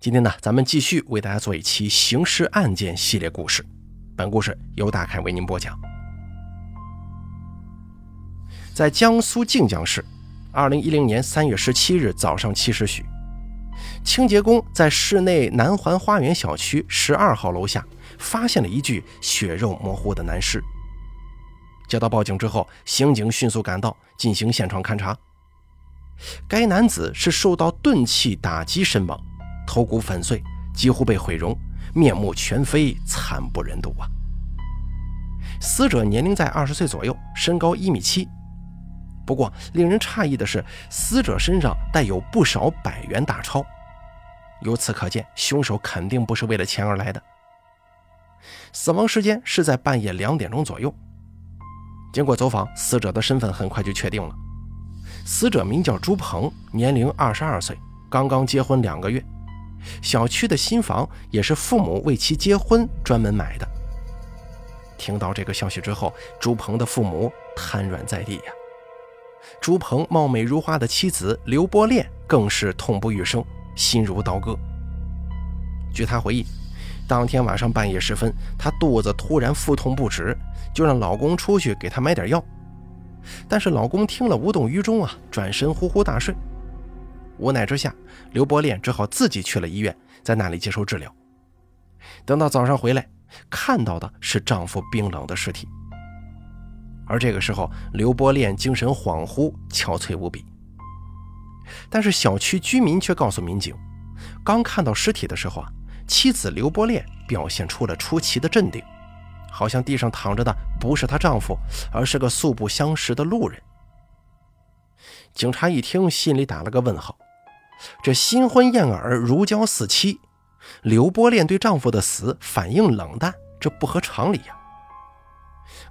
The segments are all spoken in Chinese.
今天呢，咱们继续为大家做一期刑事案件系列故事。本故事由大凯为您播讲。在江苏靖江市，二零一零年三月十七日早上七时许，清洁工在市内南环花园小区十二号楼下发现了一具血肉模糊的男尸。接到报警之后，刑警迅速赶到进行现场勘查。该男子是受到钝器打击身亡。头骨粉碎，几乎被毁容，面目全非，惨不忍睹啊！死者年龄在二十岁左右，身高一米七。不过，令人诧异的是，死者身上带有不少百元大钞。由此可见，凶手肯定不是为了钱而来的。死亡时间是在半夜两点钟左右。经过走访，死者的身份很快就确定了。死者名叫朱鹏，年龄二十二岁，刚刚结婚两个月。小区的新房也是父母为其结婚专门买的。听到这个消息之后，朱鹏的父母瘫软在地呀。朱鹏貌美如花的妻子刘波恋更是痛不欲生，心如刀割。据她回忆，当天晚上半夜时分，她肚子突然腹痛不止，就让老公出去给她买点药。但是老公听了无动于衷啊，转身呼呼大睡。无奈之下，刘伯恋只好自己去了医院，在那里接受治疗。等到早上回来，看到的是丈夫冰冷的尸体。而这个时候，刘伯恋精神恍惚，憔悴无比。但是小区居民却告诉民警，刚看到尸体的时候啊，妻子刘伯恋表现出了出奇的镇定，好像地上躺着的不是她丈夫，而是个素不相识的路人。警察一听，心里打了个问号。这新婚燕尔，如胶似漆。刘波恋对丈夫的死反应冷淡，这不合常理呀。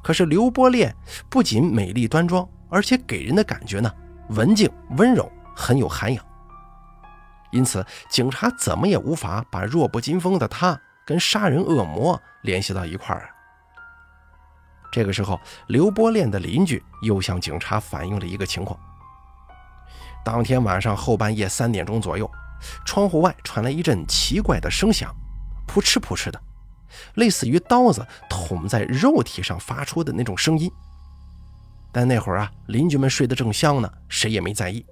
可是刘波恋不仅美丽端庄，而且给人的感觉呢文静温柔，很有涵养。因此，警察怎么也无法把弱不禁风的她跟杀人恶魔联系到一块儿啊。这个时候，刘波恋的邻居又向警察反映了一个情况。当天晚上后半夜三点钟左右，窗户外传来一阵奇怪的声响，扑哧扑哧的，类似于刀子捅在肉体上发出的那种声音。但那会儿啊，邻居们睡得正香呢，谁也没在意。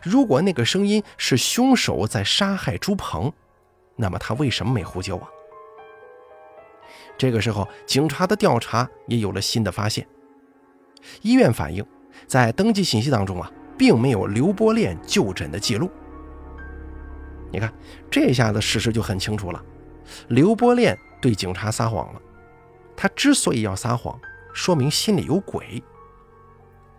如果那个声音是凶手在杀害朱鹏，那么他为什么没呼救啊？这个时候，警察的调查也有了新的发现。医院反映，在登记信息当中啊。并没有刘波练就诊的记录。你看，这下子事实就很清楚了。刘波练对警察撒谎了。他之所以要撒谎，说明心里有鬼。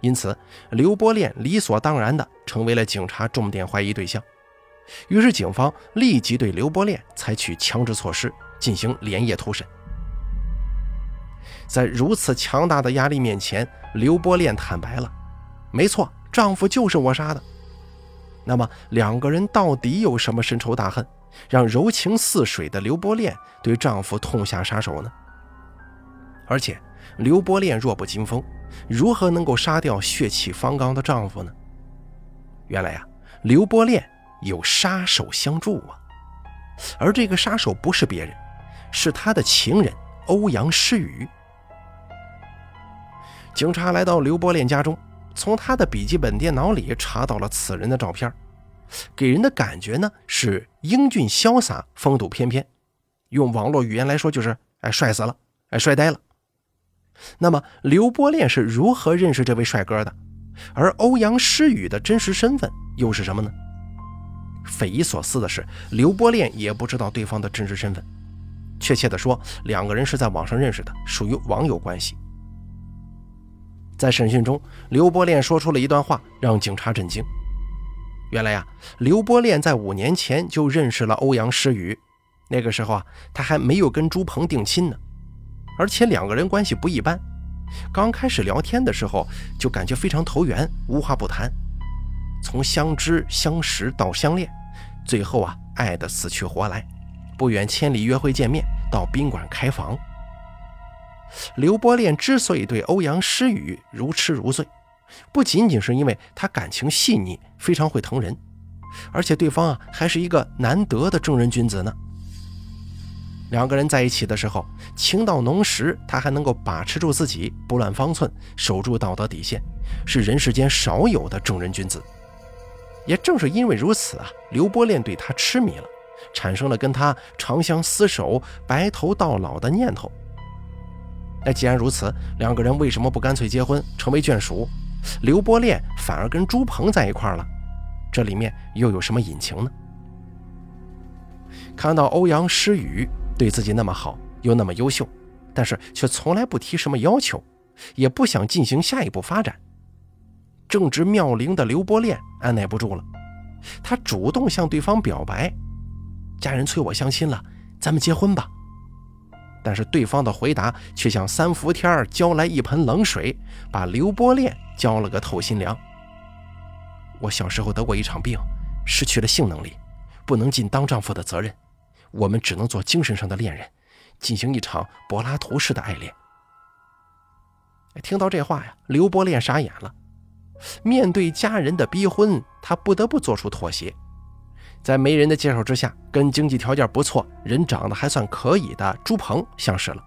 因此，刘波练理所当然的成为了警察重点怀疑对象。于是，警方立即对刘波练采取强制措施，进行连夜突审。在如此强大的压力面前，刘波练坦白了：“没错。”丈夫就是我杀的，那么两个人到底有什么深仇大恨，让柔情似水的刘波恋对丈夫痛下杀手呢？而且刘波恋弱不禁风，如何能够杀掉血气方刚的丈夫呢？原来呀，刘波恋有杀手相助啊，而这个杀手不是别人，是他的情人欧阳诗雨。警察来到刘波恋家中。从他的笔记本电脑里查到了此人的照片，给人的感觉呢是英俊潇洒、风度翩翩，用网络语言来说就是哎帅死了，哎帅呆了。那么刘波恋是如何认识这位帅哥的？而欧阳诗雨的真实身份又是什么呢？匪夷所思的是，刘波恋也不知道对方的真实身份。确切的说，两个人是在网上认识的，属于网友关系。在审讯中，刘波恋说出了一段话，让警察震惊。原来呀，刘波恋在五年前就认识了欧阳诗雨，那个时候啊，他还没有跟朱鹏定亲呢，而且两个人关系不一般。刚开始聊天的时候，就感觉非常投缘，无话不谈。从相知相识到相恋，最后啊，爱得死去活来，不远千里约会见面，到宾馆开房。刘波恋之所以对欧阳诗雨如痴如醉，不仅仅是因为他感情细腻，非常会疼人，而且对方啊还是一个难得的正人君子呢。两个人在一起的时候，情到浓时，他还能够把持住自己，不乱方寸，守住道德底线，是人世间少有的正人君子。也正是因为如此啊，刘伯恋对他痴迷了，产生了跟他长相厮守、白头到老的念头。那既然如此，两个人为什么不干脆结婚，成为眷属？刘伯恋反而跟朱鹏在一块了，这里面又有什么隐情呢？看到欧阳诗雨。对自己那么好，又那么优秀，但是却从来不提什么要求，也不想进行下一步发展。正值妙龄的刘伯恋按耐不住了，他主动向对方表白：“家人催我相亲了，咱们结婚吧。”但是对方的回答却像三伏天浇来一盆冷水，把刘伯炼浇了个透心凉。我小时候得过一场病，失去了性能力，不能尽当丈夫的责任。我们只能做精神上的恋人，进行一场柏拉图式的爱恋。听到这话呀，刘伯炼傻眼了。面对家人的逼婚，他不得不做出妥协，在媒人的介绍之下，跟经济条件不错、人长得还算可以的朱鹏相识了。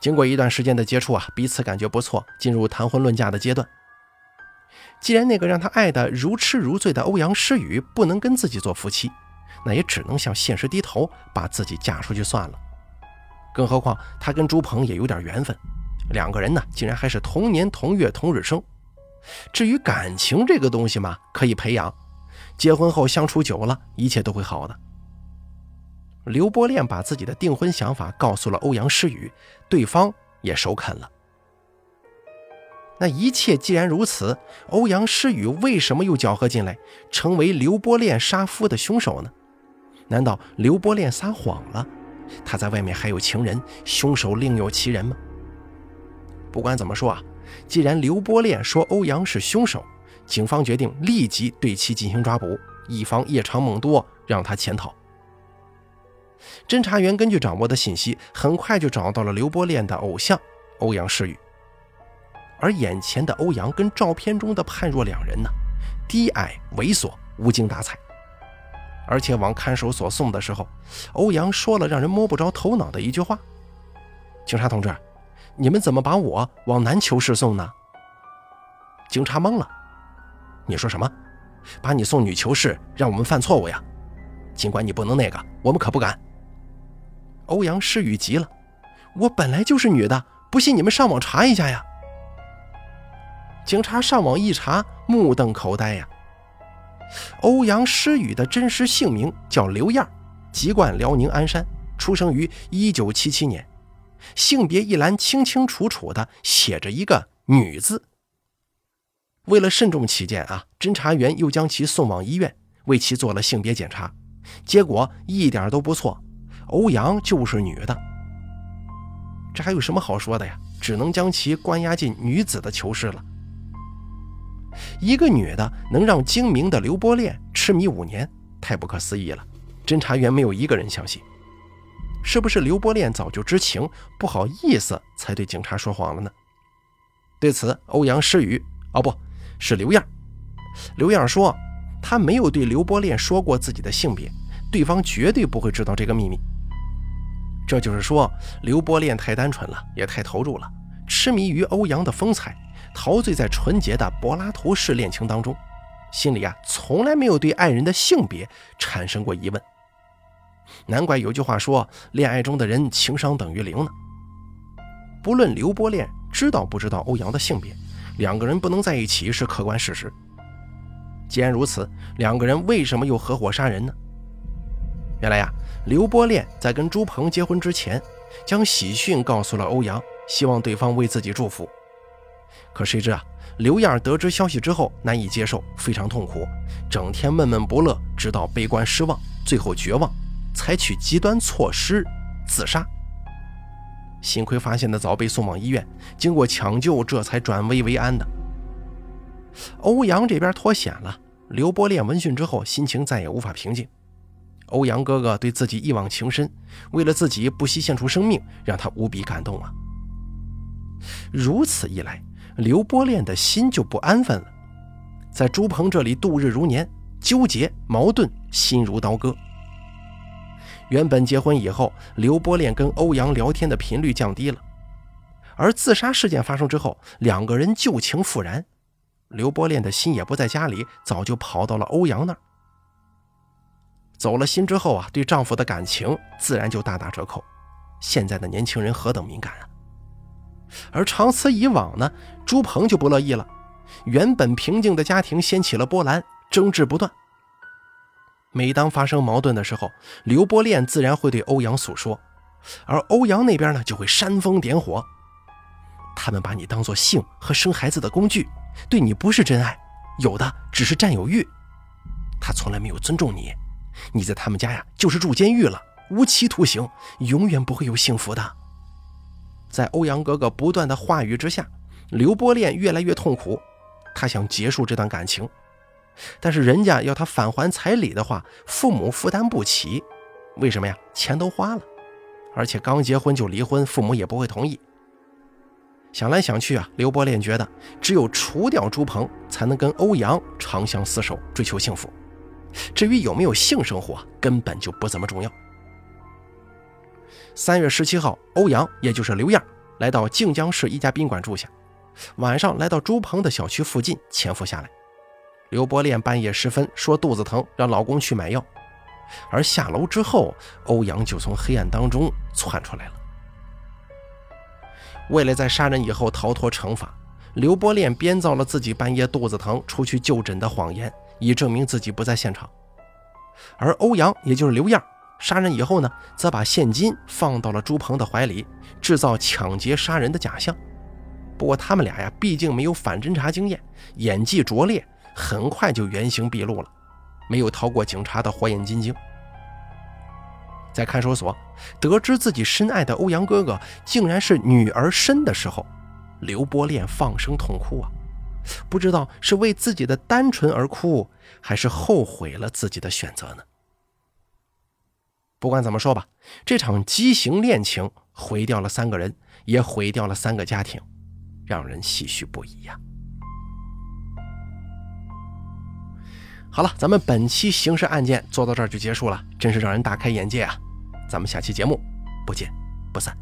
经过一段时间的接触啊，彼此感觉不错，进入谈婚论嫁的阶段。既然那个让他爱得如痴如醉的欧阳诗雨不能跟自己做夫妻，那也只能向现实低头，把自己嫁出去算了。更何况他跟朱鹏也有点缘分，两个人呢竟然还是同年同月同日生。至于感情这个东西嘛，可以培养，结婚后相处久了，一切都会好的。刘波恋把自己的订婚想法告诉了欧阳诗雨，对方也首肯了。那一切既然如此，欧阳诗雨为什么又搅和进来，成为刘波恋杀夫的凶手呢？难道刘波恋撒谎了？他在外面还有情人，凶手另有其人吗？不管怎么说啊，既然刘波恋说欧阳是凶手，警方决定立即对其进行抓捕，以防夜长梦多让他潜逃。侦查员根据掌握的信息，很快就找到了刘伯炼的偶像欧阳世宇。而眼前的欧阳跟照片中的判若两人呢，低矮、猥琐、无精打采。而且往看守所送的时候，欧阳说了让人摸不着头脑的一句话：“警察同志，你们怎么把我往南囚室送呢？”警察懵了：“你说什么？把你送女囚室，让我们犯错误呀？尽管你不能那个，我们可不敢。”欧阳诗雨急了：“我本来就是女的，不信你们上网查一下呀！”警察上网一查，目瞪口呆呀。欧阳诗雨的真实姓名叫刘燕，籍贯辽宁鞍山，出生于一九七七年，性别一栏清清楚楚的写着一个女字。为了慎重起见啊，侦查员又将其送往医院，为其做了性别检查，结果一点都不错，欧阳就是女的。这还有什么好说的呀？只能将其关押进女子的囚室了。一个女的能让精明的刘波炼痴迷五年，太不可思议了。侦查员没有一个人相信，是不是刘波炼早就知情，不好意思才对警察说谎了呢？对此，欧阳诗雨，哦，不是刘燕。刘燕说，他没有对刘伯炼说过自己的性别，对方绝对不会知道这个秘密。这就是说，刘伯炼太单纯了，也太投入了，痴迷于欧阳的风采。陶醉在纯洁的柏拉图式恋情当中，心里啊从来没有对爱人的性别产生过疑问。难怪有句话说，恋爱中的人情商等于零呢。不论刘伯炼知道不知道欧阳的性别，两个人不能在一起是客观事实。既然如此，两个人为什么又合伙杀人呢？原来呀，刘波炼在跟朱鹏结婚之前，将喜讯告诉了欧阳，希望对方为自己祝福。可谁知啊，刘燕得知消息之后难以接受，非常痛苦，整天闷闷不乐，直到悲观失望，最后绝望，采取极端措施自杀。幸亏发现的早，被送往医院，经过抢救，这才转危为安的。欧阳这边脱险了，刘伯炼闻讯之后，心情再也无法平静。欧阳哥哥对自己一往情深，为了自己不惜献出生命，让他无比感动啊。如此一来。刘伯炼的心就不安分了，在朱鹏这里度日如年，纠结、矛盾，心如刀割。原本结婚以后，刘波炼跟欧阳聊天的频率降低了，而自杀事件发生之后，两个人旧情复燃，刘波炼的心也不在家里，早就跑到了欧阳那儿。走了心之后啊，对丈夫的感情自然就大打折扣。现在的年轻人何等敏感啊！而长此以往呢，朱鹏就不乐意了。原本平静的家庭掀起了波澜，争执不断。每当发生矛盾的时候，刘波炼自然会对欧阳诉说，而欧阳那边呢就会煽风点火。他们把你当做性和生孩子的工具，对你不是真爱，有的只是占有欲。他从来没有尊重你。你在他们家呀，就是住监狱了，无期徒刑，永远不会有幸福的。在欧阳哥哥不断的话语之下，刘波炼越来越痛苦，他想结束这段感情，但是人家要他返还彩礼的话，父母负担不起。为什么呀？钱都花了，而且刚结婚就离婚，父母也不会同意。想来想去啊，刘波炼觉得只有除掉朱鹏，才能跟欧阳长相厮守，追求幸福。至于有没有性生活，根本就不怎么重要。三月十七号，欧阳也就是刘燕来到靖江市一家宾馆住下，晚上来到朱鹏的小区附近潜伏下来。刘伯练半夜时分说肚子疼，让老公去买药，而下楼之后，欧阳就从黑暗当中窜出来了。为了在杀人以后逃脱惩罚，刘伯练编造了自己半夜肚子疼出去就诊的谎言。以证明自己不在现场，而欧阳，也就是刘燕，杀人以后呢，则把现金放到了朱鹏的怀里，制造抢劫杀人的假象。不过他们俩呀，毕竟没有反侦查经验，演技拙劣，很快就原形毕露了，没有逃过警察的火眼金睛。在看守所得知自己深爱的欧阳哥哥竟然是女儿身的时候，刘波恋放声痛哭啊。不知道是为自己的单纯而哭，还是后悔了自己的选择呢？不管怎么说吧，这场畸形恋情毁掉了三个人，也毁掉了三个家庭，让人唏嘘不已呀。好了，咱们本期刑事案件做到这儿就结束了，真是让人大开眼界啊！咱们下期节目不见不散。